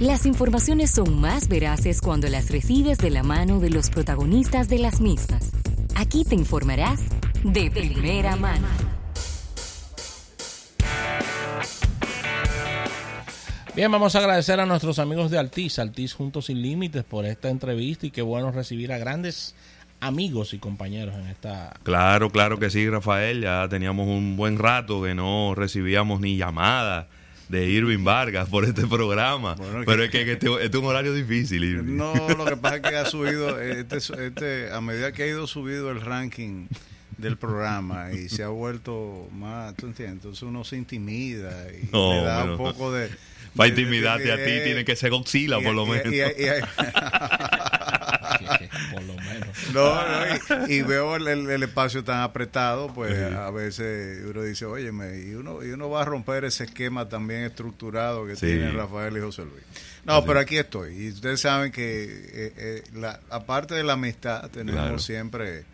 Las informaciones son más veraces cuando las recibes de la mano de los protagonistas de las mismas. Aquí te informarás de primera mano. Bien, vamos a agradecer a nuestros amigos de Altiz, Altiz Juntos Sin Límites, por esta entrevista y qué bueno recibir a grandes amigos y compañeros en esta... Claro, claro que sí, Rafael. Ya teníamos un buen rato que no recibíamos ni llamadas de Irving Vargas por este programa. Pero es que, este, este, es un horario difícil. Irving. No, lo que pasa es que ha subido, este, este, a medida que ha ido subido el ranking del programa y se ha vuelto más, ¿tú entiendes? Entonces uno se intimida y le da un poco de... Para intimidarte a ti tiene que ser Godzilla, por lo menos. Por lo menos. No, y, veo el, espacio tan apretado, pues a veces uno dice, oye, y uno, y uno va a romper ese esquema también estructurado que tiene Rafael y José Luis. No, pero aquí estoy. Y ustedes saben que, eh, eh, la, aparte de la amistad, tenemos siempre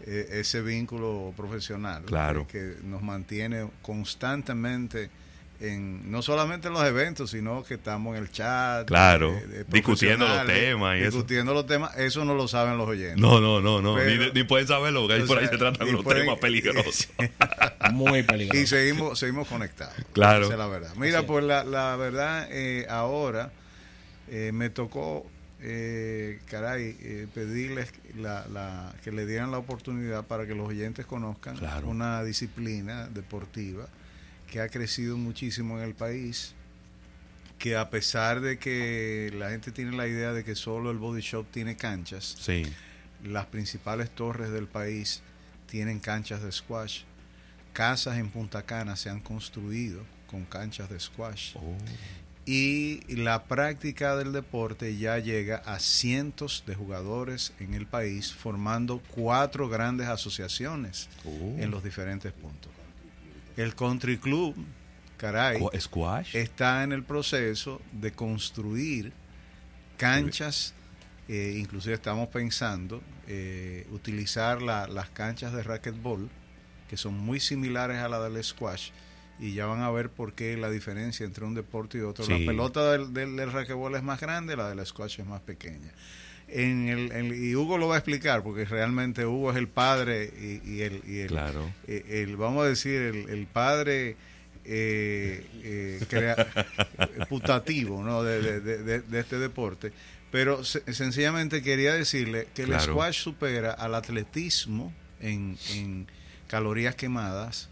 eh, ese vínculo profesional claro. que nos mantiene constantemente en, no solamente en los eventos, sino que estamos en el chat. Claro, discutiendo los temas. Y discutiendo los temas, eso no lo saben los oyentes. No, no, no, no. ni, pueden saberlo, porque ahí por ahí se tratan los temas peligrosos. Muy peligrosos. Y seguimos, seguimos conectados. Claro. Esa es la verdad. Mira, pues la, la verdad, eh, ahora eh, me tocó, eh, caray, eh, pedirles la, la, que le dieran la oportunidad para que los oyentes conozcan una disciplina deportiva que ha crecido muchísimo en el país, que a pesar de que la gente tiene la idea de que solo el body shop tiene canchas, sí. las principales torres del país tienen canchas de squash, casas en Punta Cana se han construido con canchas de squash. Oh. Y la práctica del deporte ya llega a cientos de jugadores en el país, formando cuatro grandes asociaciones oh. en los diferentes puntos. El Country Club, caray, está en el proceso de construir canchas, eh, inclusive estamos pensando eh, utilizar las canchas de racquetball, que son muy similares a la del squash, y ya van a ver por qué la diferencia entre un deporte y otro. La pelota del, del, racquetball es más grande, la del squash es más pequeña. En el, y Hugo lo va a explicar porque realmente Hugo es el padre y, el, y el, claro. Eh, el, vamos a decir el, padre eh, eh putativo ¿no? de, de, este deporte pero sencillamente quería decirle que el squash supera al atletismo en, en calorías quemadas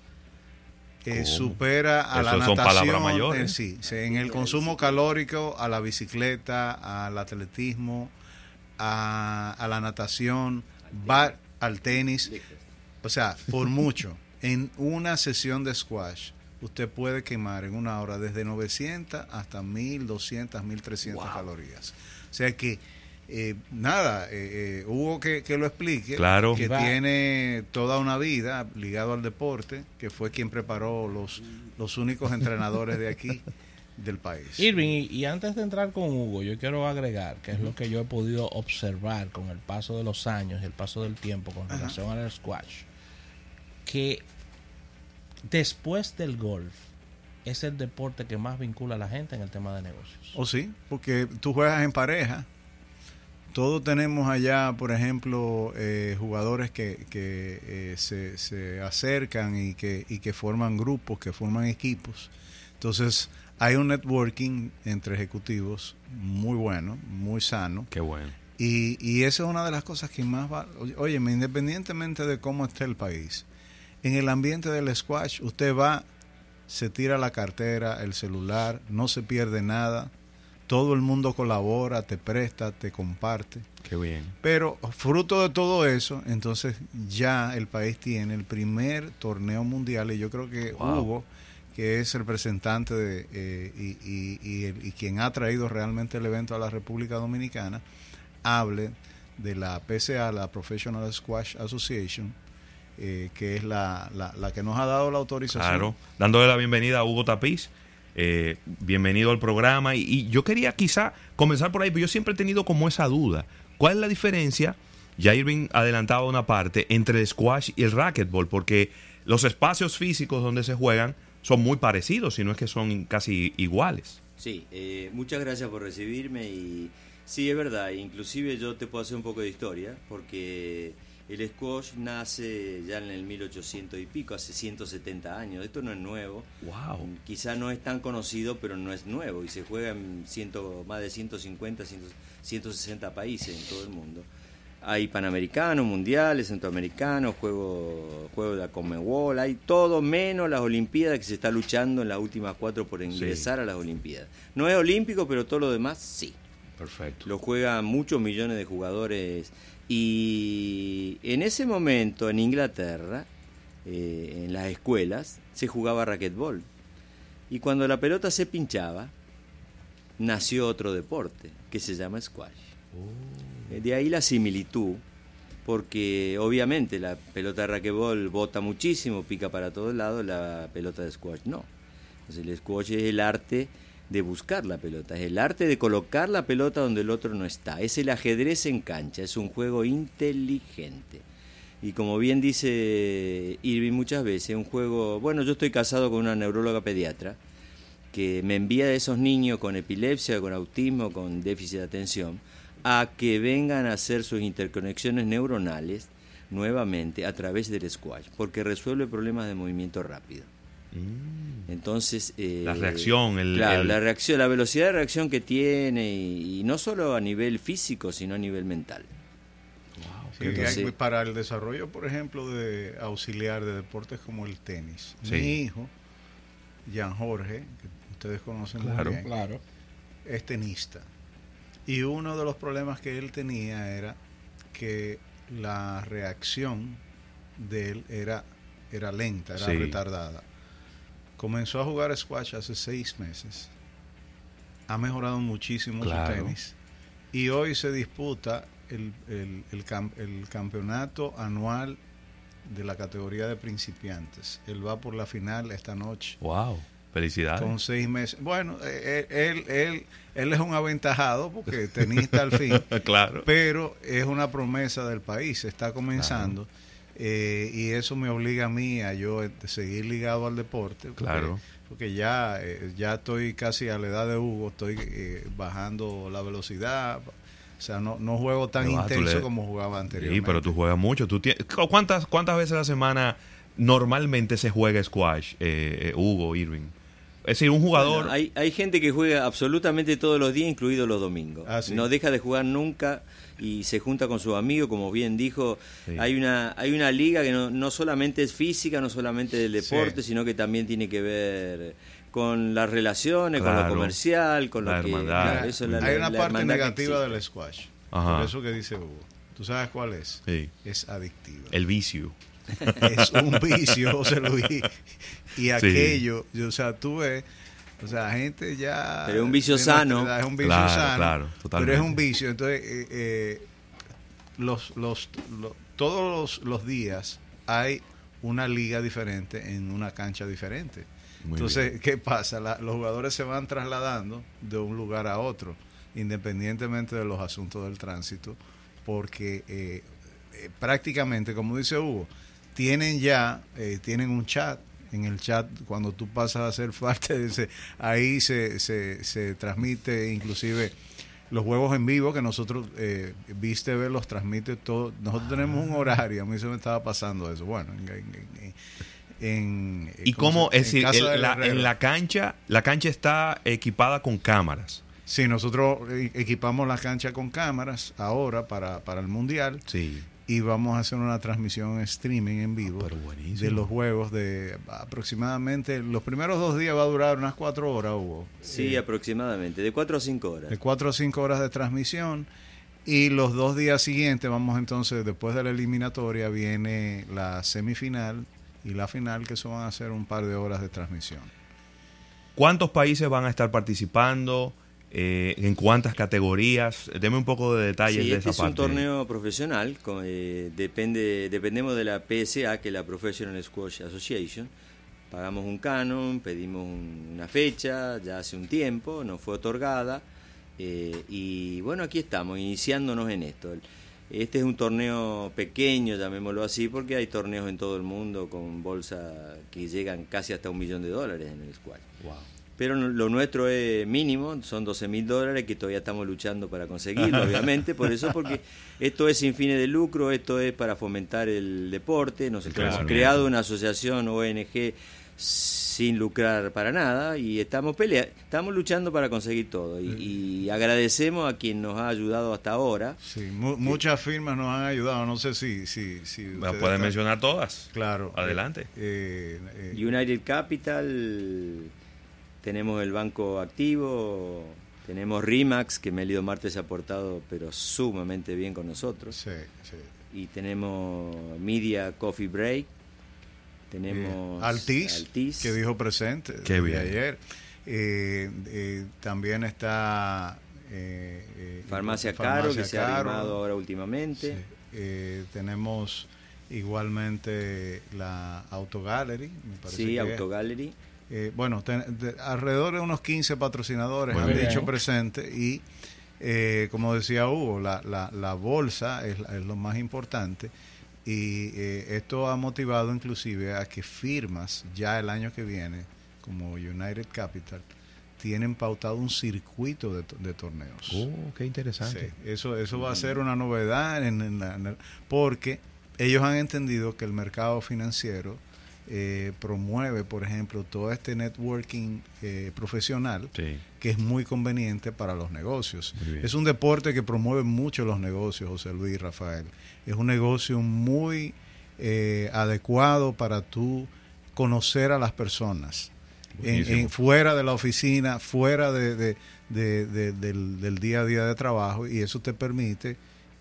eh, supera a la natación en sí, en el consumo calórico a la bicicleta al atletismo a, la natación, va al tenis. O sea, por mucho. En una sesión de squash, usted puede quemar en una hora desde 900 hasta 1200, 1300 calorías. O sea que, eh, nada, eh, eh, hubo que, que, lo explique. Claro. Que tiene toda una vida ligado al deporte, que fue quien preparó los, los únicos entrenadores de aquí. del país. Irving, y, antes de entrar con Hugo, yo quiero agregar, que es lo que yo he podido observar con el paso de los años y el paso del tiempo con relación al squash, que después del golf es el deporte que más vincula a la gente en el tema de negocios. ¿O oh, sí? Porque tú juegas en pareja. Todos tenemos allá, por ejemplo, eh, jugadores que, que eh, se, se, acercan y que, y que forman grupos, que forman equipos. Entonces, hay un networking entre ejecutivos muy bueno, muy sano. Qué bueno. Y, y esa es una de las cosas que más va. Oye, independientemente de cómo esté el país, en el ambiente del squash, usted va, se tira la cartera, el celular, no se pierde nada. Todo el mundo colabora, te presta, te comparte. Qué bien. Pero fruto de todo eso, entonces ya el país tiene el primer torneo mundial y yo creo que hubo que es representante de, eh, y, quien ha traído realmente el evento a la República Dominicana, hable de la PSA, la Professional Squash Association, eh, que es la, la, que nos ha dado la autorización. Claro, dándole la bienvenida a Hugo Tapiz. Eh, bienvenido al programa. Y, yo quería quizá comenzar por ahí, pero yo siempre he tenido como esa duda. ¿Cuál es la diferencia? Ya Irving adelantaba una parte entre el squash y el racquetball, porque los espacios físicos donde se juegan son muy parecidos, si no es que son casi iguales. Sí, eh, muchas gracias por recibirme y sí, es verdad, inclusive yo te puedo hacer un poco de historia porque el squash nace ya en el 1800 y pico, hace 170 años, esto no es nuevo, Wow. quizá no es tan conocido, pero no es nuevo y se juega en ciento, más de 150, 100, 160 países en todo el mundo. Hay panamericanos, mundiales, centroamericanos, juegos juego de la Conmebol, hay todo menos las Olimpiadas que se está luchando en las últimas cuatro por ingresar a las Olimpiadas. No es olímpico, pero todo lo demás sí. Perfecto. Lo juegan muchos millones de jugadores y en ese momento en Inglaterra, eh, en las escuelas, se jugaba racquetball. Y cuando la pelota se pinchaba, nació otro deporte que se llama squash. Eh, De ahí la similitud, porque obviamente la pelota de racquetball bota muchísimo, pica para todos lados, la pelota de squash no. Entonces el squash es el arte de buscar la pelota, es el arte de colocar la pelota donde el otro no está, es el ajedrez en cancha, es un juego inteligente. Y como bien dice Irving muchas veces, un juego, bueno, yo estoy casado con una neuróloga pediatra que me envía a esos niños con epilepsia, con autismo, con déficit de atención, a que vengan a hacer sus interconexiones neuronales nuevamente a través del squash, porque resuelve problemas de movimiento rápido. Entonces, eh, La reacción, el- claro, el- la reacción, la velocidad de reacción que tiene y, y no solo a nivel físico, sino a nivel mental. Sí, Entonces- hay- para el desarrollo, por ejemplo, de auxiliar de deportes como el tenis. Sí. Mi hijo, Jean Jorge, que ustedes conocen Claro. muy bien, Claro. es tenista. Y uno de los problemas que él tenía era que la reacción de él era, era lenta, era Sí. retardada. Comenzó a jugar squash hace seis meses. Ha mejorado muchísimo Claro. su tenis. Y hoy se disputa el, el- el cam- el campeonato anual de la categoría de principiantes. Él va por la final esta noche Wow. Felicidades. con seis meses. Bueno, eh, él, él, él es un aventajado porque tenista al fin, claro. pero es una promesa del país, está comenzando. eh, y eso me obliga a mí a yo eh, seguir ligado al deporte. Porque, Claro. Porque ya, eh, ya estoy casi a la edad de Hugo, estoy eh, bajando la velocidad. O sea, no, no juego tan intenso como jugaba Sí, anteriormente. pero tú juegas mucho. ¿Tú tienes- ¿Cuántas, ¿Cuántas veces a la semana normalmente se juega squash, eh, eh, Hugo, Irving? Es decir, un jugador... Bueno, hay, hay gente que juega absolutamente todos los días, incluidos los domingos. Ah, sí. No deja de jugar nunca y se junta con sus amigos, como bien dijo. Sí. Hay una hay una liga que no, no solamente es física, no solamente del deporte, Sí. sino que también tiene que ver con las relaciones, con lo comercial, con La lo que... hermandad. claro, eso es la- Hay una la parte negativa del squash. Ajá. Por eso que dice Hugo. ¿Tú sabes cuál es? Sí. Es adictiva. El vicio. es un vicio, José Luis. Y aquello, yo, o sea, tú ves, o sea, gente ya... Pero es un vicio sano. edad, Es un vicio Claro, sano. claro, Pero totalmente. es un vicio. Entonces, eh, eh, los, los, lo- todos los, los días hay una liga diferente en una cancha diferente. Muy Entonces, bien. ¿qué pasa? La- los jugadores se van trasladando de un lugar a otro, independientemente de los asuntos del tránsito, porque eh, eh, prácticamente, como dice Hugo, tienen ya, eh, tienen un chat. En el chat, cuando tú pasas a ser parte de ese, ahí se, se, se transmite inclusive los juegos en vivo que nosotros, eh, viste ver, los transmite todo. Nosotros tenemos un horario, a mí se me estaba pasando eso. Bueno, en, en- en- en- ¿Y ¿cómo se- Es decir, el- la- en la cancha, la cancha está equipada con cámaras. Sí, nosotros eh, equipamos la cancha con cámaras ahora para, para el Mundial Sí. y vamos a hacer una transmisión streaming en vivo Pero buenísimo. de los juegos de aproximadamente, los primeros dos días va a durar unas cuatro horas, Hugo. Sí, Eh, aproximadamente, de 4 a 5 horas. de cuatro o cinco horas de transmisión y los dos días siguientes vamos entonces después de la eliminatoria viene la semifinal y la final que eso van a ser un par de horas de transmisión ¿Cuántos países van a estar participando? Eh, ¿En cuántas categorías? Deme un poco de detalles Sí, de este esa es un torneo profesional, con, eh, depende, dependemos de la PSA, que es la Professional Squash Association. Pagamos un canon, pedimos un- una fecha, ya hace un tiempo, nos fue otorgada. eh, y bueno, aquí estamos, iniciándonos en esto. El- Este es un torneo pequeño, llamémoslo así, porque hay torneos en todo el mundo con bolsa que llegan casi hasta un millón de dólares en el squash. Wow. Pero no- lo nuestro es mínimo, son 12 mil dólares que todavía estamos luchando para conseguirlo, obviamente, por eso, porque esto es sin fines de lucro, esto es para fomentar el deporte, nosotros Claro. hemos creado una asociación ONG sin lucrar para nada y estamos pelea estamos luchando para conseguir todo y, y agradecemos a quien nos ha ayudado hasta ahora Sí, mu- muchas firmas nos han ayudado. No sé si. si, si ¿Me ustedes pueden están- mencionar todas? Claro. Adelante. Eh, eh, United Capital, tenemos el banco activo, tenemos Rimax, que Melido Marte se ha portado pero sumamente bien con nosotros, sí, sí. y tenemos Media Coffee Break, tenemos Altiz, Altiz, que dijo presente Qué de bien. ayer. Eh, eh, también está eh, eh, Farmacia Farmacia Caro, que se ha Caro. animado ahora últimamente. Sí. Eh, tenemos igualmente la Auto Gallery, me parece Sí, que. Auto Gallery. Eh, bueno, ten- de- alrededor de unos 15 patrocinadores Muy han bien. dicho presente y eh, como decía Hugo, la, la, la bolsa es, es lo más importante y eh, esto ha motivado inclusive a que firmas ya el año que viene, como United Capital, tienen pautado un circuito de, de torneos. Oh, qué interesante. Sí, eso, eso va a ser una novedad en, en la- en el- porque ellos han entendido que el mercado financiero eh, promueve, por ejemplo, todo este networking eh, profesional Sí. que es muy conveniente para los negocios. Es un deporte que promueve mucho los negocios, José Luis Rafael. Es un negocio muy eh, adecuado para tú conocer a las personas. En- fuera de la oficina, fuera de, de- de- de- del, del día a día de trabajo y eso te permite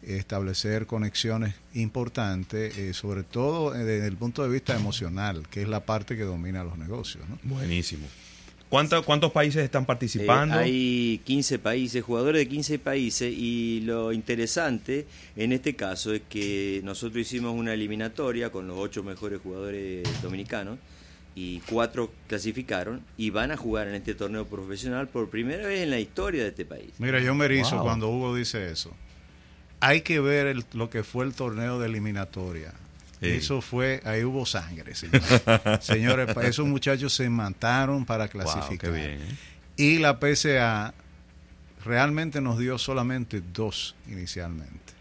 establecer conexiones importantes, eh, sobre todo eh, desde el punto de vista emocional, que es la parte que domina los negocios. ¿no? Buenísimo. ¿Cuánto- ¿Cuántos países están participando? Eh, hay 15 países, jugadores de 15 países, y lo interesante en este caso es que nosotros hicimos una eliminatoria con los ocho mejores jugadores dominicanos y cuatro clasificaron y van a jugar en este torneo profesional por primera vez en la historia de este país. Mira, yo me erizo Wow. cuando Hugo dice eso. Hay que ver el- lo que fue el torneo de eliminatoria. Sí. Eso fue, ahí hubo sangre, señores. Señores, esos muchachos se mataron para Wow, qué clasificar. bien. ¿eh? Y la PSA realmente nos dio solamente dos inicialmente.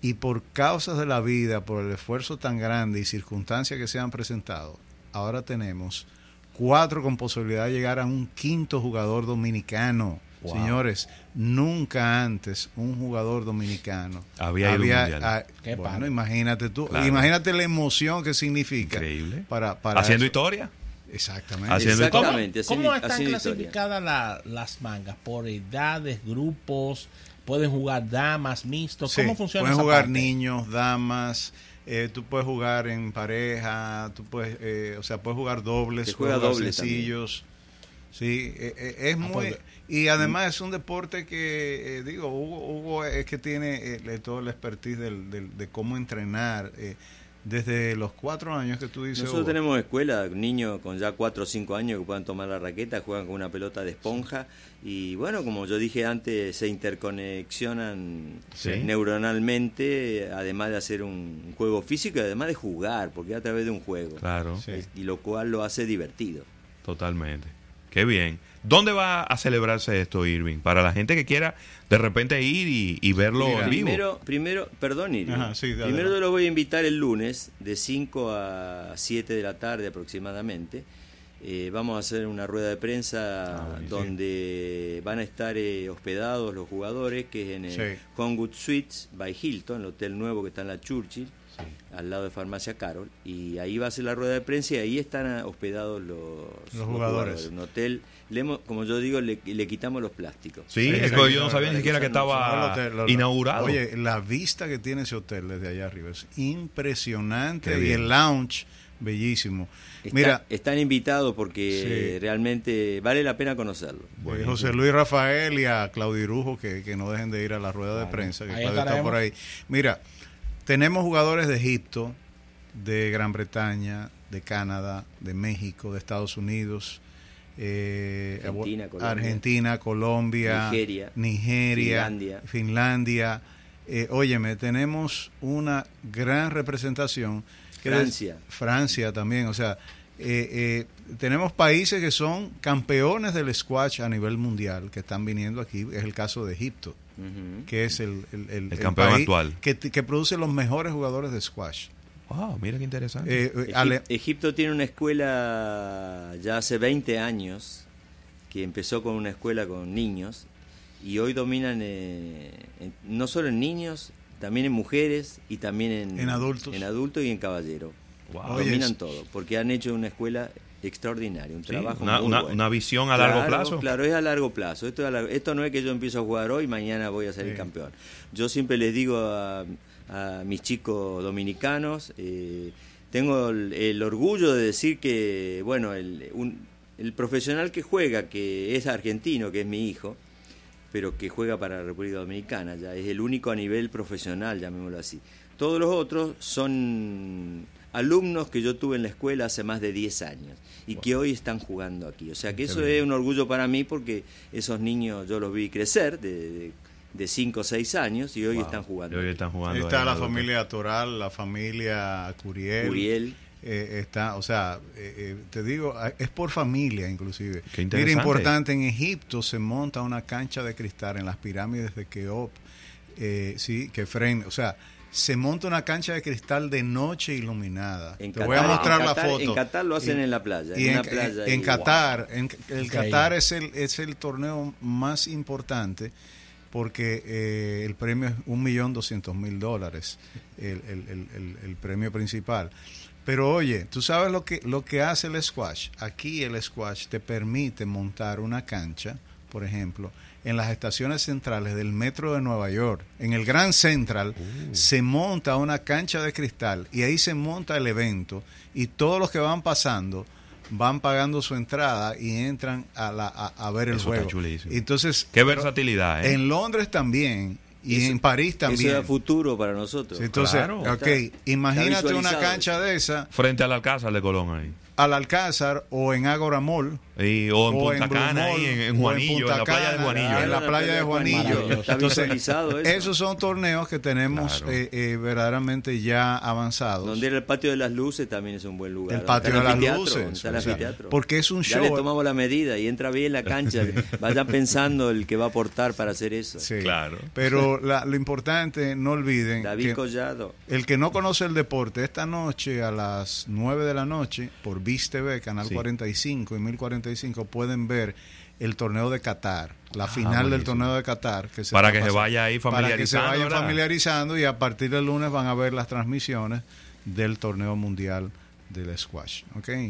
Y por causas de la vida, por el esfuerzo tan grande y circunstancias que se han presentado, ahora tenemos cuatro con posibilidad de llegar a un quinto jugador dominicano. Wow. Señores, nunca antes un jugador dominicano Había ido a un mundial. Qué bueno, padre. imagínate tú, Claro. imagínate la emoción que significa Increíble. para, para Haciendo eso. historia. Exactamente. Haciendo ¿Cómo, Exactamente, cómo haciendo- están clasificadas la- las mangas? ¿Por edades, grupos? ¿Pueden jugar damas, mixtos? Sí, ¿Cómo funciona Pueden esa jugar parte? niños, damas, eh, tú puedes jugar en pareja, tú puedes, eh, o sea, puedes jugar dobles, juega puedes jugar doble sencillos. Sí, eh, eh, es Ah, muy pues, y además es un deporte que eh, digo Hugo, Hugo es que tiene eh, todo el expertise del, del- de cómo entrenar eh, desde los cuatro años que tú dices. Nosotros Hugo. tenemos escuela, niños con ya 4 o 5 años que puedan tomar la raqueta, juegan con una pelota de esponja y bueno, como yo dije antes, se interconexionan Sí. neuronalmente, además de hacer un juego físico y además de jugar, porque es a través de un juego. Claro, Sí. Y lo cual lo hace divertido. totalmente. Qué bien. ¿Dónde va a celebrarse esto, Irving? Para la gente que quiera de repente ir y, y verlo Mira, en vivo. Primero, primero, perdón, Irving. Ajá, sí, dale, primero dale. yo los voy a invitar el lunes de 5 a 7 de la tarde aproximadamente. Eh, vamos a hacer una rueda de prensa Ah, donde van a estar eh, hospedados los jugadores, que es en el Sí. Conwood Suites by Hilton, el hotel nuevo que está en la Churchill, al lado de Farmacia Carol. Y ahí va a ser la rueda de prensa y ahí están hospedados los, los jugadores. Un hotel, le hemos- como yo digo, le, le quitamos los plásticos. Sí, Sí, es que yo no sabía ni siquiera que estaba lo inaugurado. Oye, la vista que tiene ese hotel desde allá arriba es impresionante y el lounge bellísimo. Está- Mira, están invitados porque Sí. realmente vale la pena conocerlo. eh. José Luis Rafael y a Claudio Irujo que, que no dejen de ir a la rueda de prensa, que Ahí Claudio está por ahí. Mira, tenemos jugadores de Egipto, de Gran Bretaña, de Canadá, de México, de Estados Unidos, eh, Argentina, Colombia. Argentina, Colombia, Nigeria, Nigeria, Finlandia. Finlandia. Eh, óyeme, tenemos una gran representación. que Francia. es- Francia también, o sea, eh, eh, tenemos países que son campeones del squash a nivel mundial que están viniendo aquí. Es el caso de Egipto, Que es el, el- el- el campeón país actual. Que, que produce los mejores jugadores de squash. Wow, mira qué interesante. Eh, eh, Ale- Egipto tiene una escuela ya hace 20 años que empezó con una escuela con niños y hoy dominan eh, en- no solo en niños, también en mujeres y también en, En adultos. en adultos y en caballero. Wow. Dominan todo porque han hecho una escuela extraordinaria, un Sí, trabajo una, muy una- bueno. una visión a largo plazo. Claro, es a largo plazo. Esto, es a largo- esto no es que yo empiezo a jugar hoy y mañana voy a ser el campeón. Yo siempre les digo a, a mis chicos dominicanos, eh, tengo el, el orgullo de decir que, bueno, el, un- el profesional que juega, que es argentino, que es mi hijo, pero que juega para la República Dominicana, ya es el único a nivel profesional, llamémoslo así. Todos los otros son alumnos que yo tuve en la escuela hace más de 10 años y que hoy están jugando aquí. O sea que eso es un orgullo para mí porque esos niños yo los vi crecer de, de 5 o 6 años y hoy están Y jugando. hoy están jugando. está ahí la adulto. familia Toral, la familia Curiel. Uriel. eh, está, o sea, eh, eh, te digo, ah, es por familia inclusive. Qué Mira, importante, en Egipto se monta una cancha de cristal en las pirámides de Keops, eh, sí, que o sea, se monta una cancha de cristal de noche iluminada. En te Qatar, voy a mostrar en la Qatar- foto. en Qatar lo hacen Y- en la playa, Y en en, una playa en-. Qatar, en, el. Qatar es el, es el torneo más importante porque eh, el premio es un millón doscientos mil dólares, el, el- el- el- el premio principal. Pero oye, tú sabes lo que, lo que hace el squash. Aquí el squash te permite montar una cancha, por ejemplo, en las estaciones centrales del metro de Nueva York. En el Grand Central se monta una cancha de cristal y ahí se monta el evento y todos los que van pasando van pagando su entrada y entran a, la, a, a ver el Eso está juego. chulísimo. Entonces, Qué versatilidad, ¿eh? en Londres también y Eso- en París también. Eso es futuro para nosotros. Entonces, Claro. ok, Está- imagínate está una cancha de esa Frente al Alcázar de Colón ahí. al Alcázar o en Ágora Mall Y- o en o Punta Blue Cana, ahí en, en Juanillo, en, la playa de Juanillo. en la playa de Juanillo. Entonces, esos son torneos que tenemos Claro. eh, eh, verdaderamente ya avanzados. Donde era el patio de las luces también es un buen lugar. el patio de las luces. está el o sea, anfiteatro. porque es un Ya le show. tomamos la medida y entra bien la cancha. Vayan pensando el que va a aportar para hacer eso. Sí. Claro. Pero la- lo importante, no olviden, David que Collado. el que no conoce el deporte, esta noche a las 9 de la noche, por BIS TV, Canal Sí. 45 y 1045, pueden ver el torneo de Qatar, la final del Ah, torneo de Qatar. Que se Para que se vaya ahí Para que se familiarizando, vayan ¿verdad? familiarizando y a partir del lunes van a ver las transmisiones del torneo mundial del squash.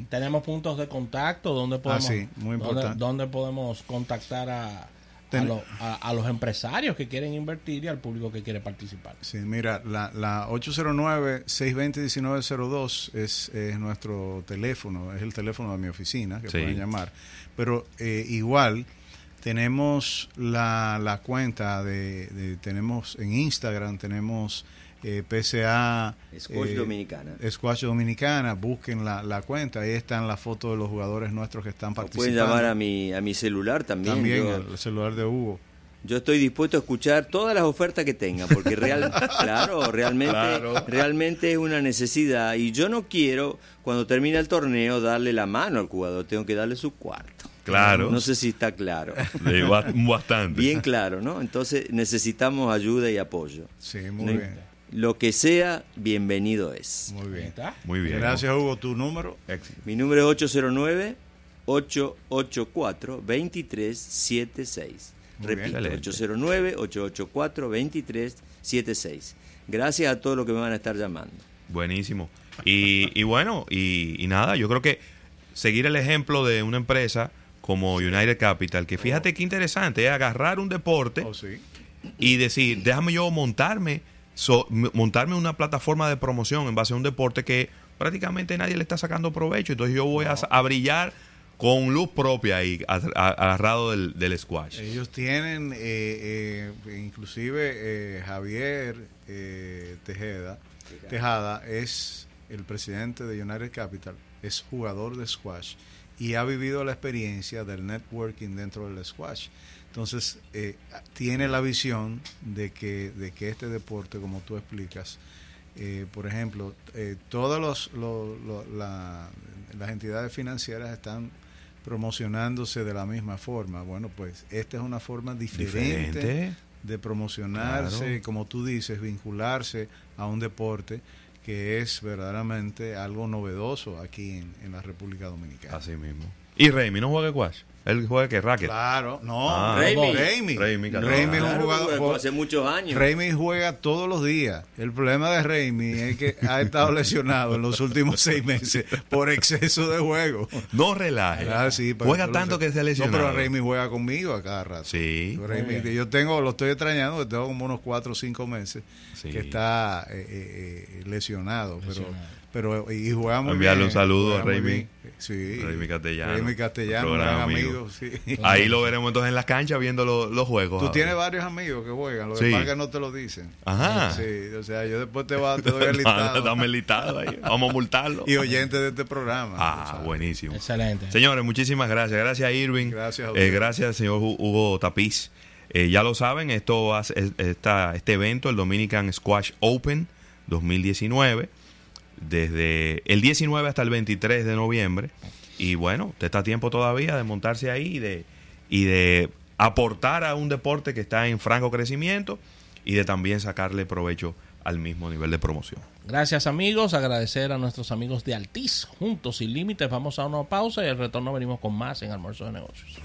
Tenemos puntos de contacto donde podemos, Ah, sí, muy donde- importante. donde podemos contactar a, a, Ten- lo- a- a los empresarios que quieren invertir y al público que quiere participar. Sí, mira, la, la 809-620-1902 es, es nuestro teléfono, es el teléfono de mi oficina que Sí. pueden llamar. Pero eh, igual tenemos la, la cuenta de, de- tenemos en Instagram, tenemos eh, PCA Squash eh, Dominicana. Squash Dominicana, busquen la, la cuenta, ahí están las fotos de los jugadores nuestros que están O participando. pueden llamar a mi, a mi celular también. También yo, el celular de Hugo. yo estoy dispuesto a escuchar todas las ofertas que tengan, porque real, claro, realmente, Claro. realmente es una necesidad. Y yo no quiero, cuando termine el torneo, darle la mano al jugador, tengo que darle su cuarto. Claro. No sé si está claro. Bastante. Bien claro, ¿no? Entonces necesitamos ayuda y apoyo. Sí, muy No- bien. Lo que sea, bienvenido es. Muy bien. está. Muy bien. Gracias Hugo, tu número. Éxito. Mi número es 809-884-2376. Muy bien. Repito, Excelente. 809-884-2376. Gracias a todos los que me van a estar llamando. Buenísimo. Y, y bueno, y, y nada, yo creo que seguir el ejemplo de una empresa como United Capital, que fíjate qué interesante, es agarrar un deporte Oh, sí. y decir, déjame yo montarme, so- montarme una plataforma de promoción en base a un deporte que prácticamente nadie le está sacando provecho. Entonces yo voy a, a brillar con luz propia ahí, agarrado del, del squash. Ellos tienen, eh, eh, inclusive eh, Javier eh, Tejeda, Tejada es el presidente de United Capital, es jugador de squash y ha vivido la experiencia del networking dentro del squash. Entonces, eh, tiene la visión de que, de que este deporte, como tú explicas, eh, por ejemplo, eh, todas los, lo- lo- la- las entidades financieras están promocionándose de la misma forma. Bueno, pues esta es una forma diferente, Diferente. de promocionarse, Claro. como tú dices, vincularse a un deporte que es verdaderamente algo novedoso aquí en, en la República Dominicana. Así mismo. ¿Y Raimi no juega? Él juega que racket. Claro, no, Ah, Raimi. Raimi. Raimi, claro. Raimi es un jugador. juega hace muchos años. Raimi juega todos los días. El problema de Raimi es que ha estado lesionado en los últimos seis meses por exceso de juego. No relaje. Ah, sí, juega tanto que se ha lesionado. No, pero Raimi juega conmigo a cada rato. Sí. Raimi, yo tengo, lo estoy extrañando, tengo como unos cuatro o cinco meses Sí. que está eh, eh, eh, lesionado, Lesionado. pero pero y juega muy Enviarle bien, un saludo a Raimi. Sí. Raimi Castellano. Raimi Castellano, un Programa gran amigo. amigo. sí. Ahí lo veremos entonces en las canchas viendo lo- los juegos. Tú tienes varios amigos que juegan, lo que Sí. que no te lo dicen. Ajá. Sí, o sea, yo después te, va, te doy el listado. Dame el listado ahí. Vamos a multarlo. y oyentes de este programa. Ah, buenísimo. Excelente. Señores, muchísimas gracias. Gracias, Irving. Gracias a Eh, usted. gracias, señor Hu- Hugo Tapiz. Eh, ya lo saben, esto va esta- este evento, el Dominican Squash Open 2019, desde el 19 hasta el 23 de noviembre. Y bueno, usted está a tiempo todavía de montarse ahí y de, y de aportar a un deporte que está en franco crecimiento y de también sacarle provecho al mismo nivel de promoción. Gracias amigos, agradecer a nuestros amigos de Altiz, juntos sin límites. Vamos a una pausa y al retorno venimos con más en Almuerzo de Negocios.